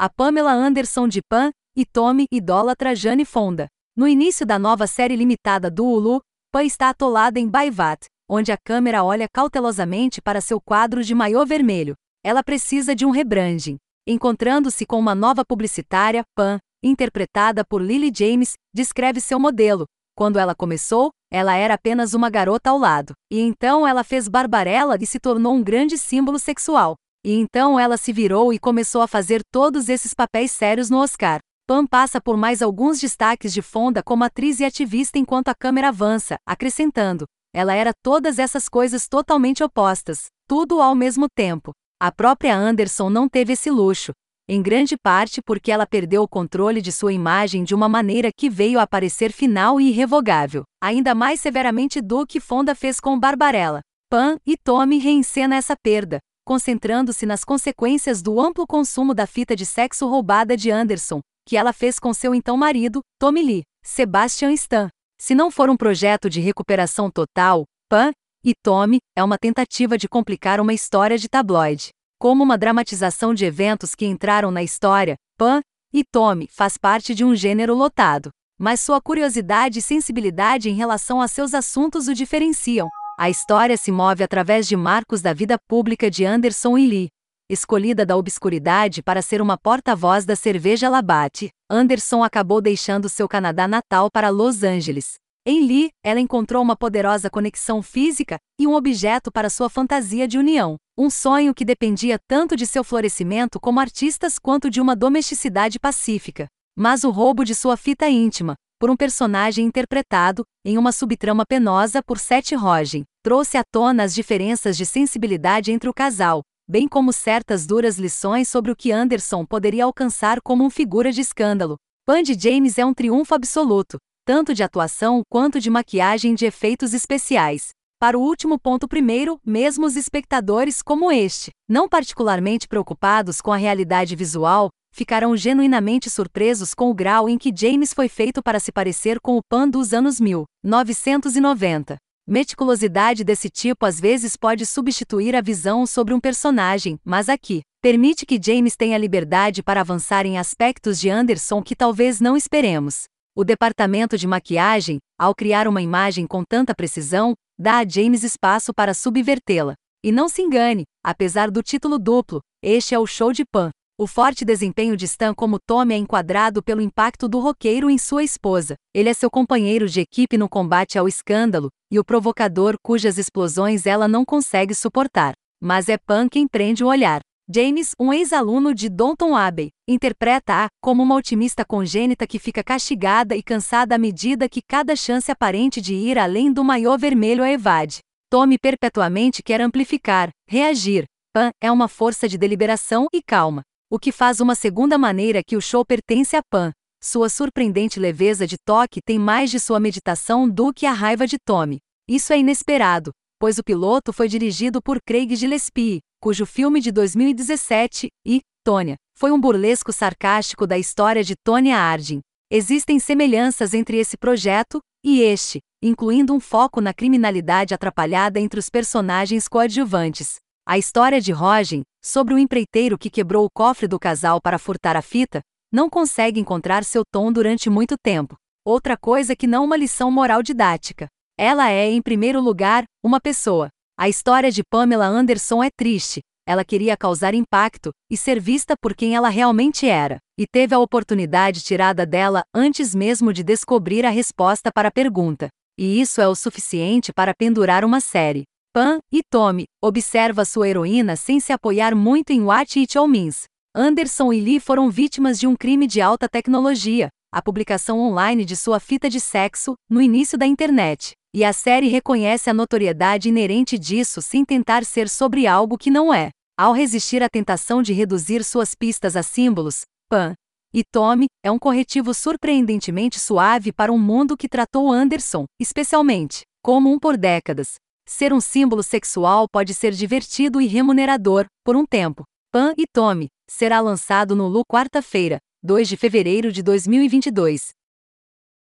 a Pamela Anderson de Pan e Tommy idólatra Jane Fonda. No início da nova série limitada do Hulu, Pan está atolada em Baivat, onde a câmera olha cautelosamente para seu quadro de maiô vermelho. Ela precisa de um rebranding. Encontrando-se com uma nova publicitária, Pan, interpretada por Lily James, descreve seu modelo. Quando ela começou, ela era apenas uma garota ao lado. E então ela fez Barbarella e se tornou um grande símbolo sexual. E então ela se virou e começou a fazer todos esses papéis sérios no Oscar. Pam passa por mais alguns destaques de Fonda como atriz e ativista enquanto a câmera avança, acrescentando: ela era todas essas coisas totalmente opostas, tudo ao mesmo tempo. A própria Anderson não teve esse luxo, em grande parte porque ela perdeu o controle de sua imagem de uma maneira que veio a parecer final e irrevogável, ainda mais severamente do que Fonda fez com Barbarella. Pan e Tommy reencena essa perda, concentrando-se nas consequências do amplo consumo da fita de sexo roubada de Anderson, que ela fez com seu então marido, Tommy Lee, Sebastian Stan. Se não for um projeto de recuperação total, Pan e Tommy é uma tentativa de complicar uma história de tabloide. Como uma dramatização de eventos que entraram na história, Pan e Tommy faz parte de um gênero lotado. Mas sua curiosidade e sensibilidade em relação a seus assuntos o diferenciam. A história se move através de marcos da vida pública de Anderson e Lee. Escolhida da obscuridade para ser uma porta-voz da cerveja Labatt, Anderson acabou deixando seu Canadá natal para Los Angeles. Em Lee, ela encontrou uma poderosa conexão física e um objeto para sua fantasia de união, um sonho que dependia tanto de seu florescimento como artistas quanto de uma domesticidade pacífica. Mas o roubo de sua fita íntima, por um personagem interpretado, em uma subtrama penosa por Seth Rogen, trouxe à tona as diferenças de sensibilidade entre o casal, bem como certas duras lições sobre o que Anderson poderia alcançar como um figura de escândalo. Pandy James é um triunfo absoluto, tanto de atuação quanto de maquiagem de efeitos especiais. Para o último ponto primeiro, mesmo os espectadores como este, não particularmente preocupados com a realidade visual, ficarão genuinamente surpresos com o grau em que James foi feito para se parecer com o Pan dos anos 1990. Meticulosidade desse tipo às vezes pode substituir a visão sobre um personagem, mas aqui, permite que James tenha liberdade para avançar em aspectos de Anderson que talvez não esperemos. O departamento de maquiagem, ao criar uma imagem com tanta precisão, dá a James espaço para subvertê-la. E não se engane, apesar do título duplo, este é o show de Pan. O forte desempenho de Stan como Tommy é enquadrado pelo impacto do roqueiro em sua esposa. Ele é seu companheiro de equipe no combate ao escândalo, e o provocador cujas explosões ela não consegue suportar. Mas é Pan quem prende o olhar. James, um ex-aluno de Downton Abbey, interpreta-a como uma otimista congênita que fica castigada e cansada à medida que cada chance aparente de ir além do maior vermelho a evade. Tommy perpetuamente quer amplificar, reagir. Pan é uma força de deliberação e calma o que faz uma segunda maneira que o show pertence a Pan. Sua surpreendente leveza de toque tem mais de sua meditação do que a raiva de Tommy. Isso é inesperado, pois o piloto foi dirigido por Craig Gillespie, cujo filme de 2017, e, Tonya, foi um burlesco sarcástico da história de Tonya Harding. Existem semelhanças entre esse projeto e este, incluindo um foco na criminalidade atrapalhada entre os personagens coadjuvantes. A história de Rogen, sobre o empreiteiro que quebrou o cofre do casal para furtar a fita, não consegue encontrar seu tom durante muito tempo. Outra coisa que não uma lição moral didática. Ela é, em primeiro lugar, uma pessoa. A história de Pamela Anderson é triste. Ela queria causar impacto e ser vista por quem ela realmente era, e teve a oportunidade tirada dela antes mesmo de descobrir a resposta para a pergunta. E isso é o suficiente para pendurar uma série. Pan e Tommy observa sua heroína sem se apoiar muito em What It All Means. Anderson e Lee foram vítimas de um crime de alta tecnologia, a publicação online de sua fita de sexo, no início da internet. E a série reconhece a notoriedade inerente disso sem tentar ser sobre algo que não é. Ao resistir à tentação de reduzir suas pistas a símbolos, Pan e Tommy é um corretivo surpreendentemente suave para um mundo que tratou Anderson, especialmente, como um por décadas. Ser um símbolo sexual pode ser divertido e remunerador, por um tempo. Pan e Tommy será lançado no Lu quarta-feira, 2 de fevereiro de 2022.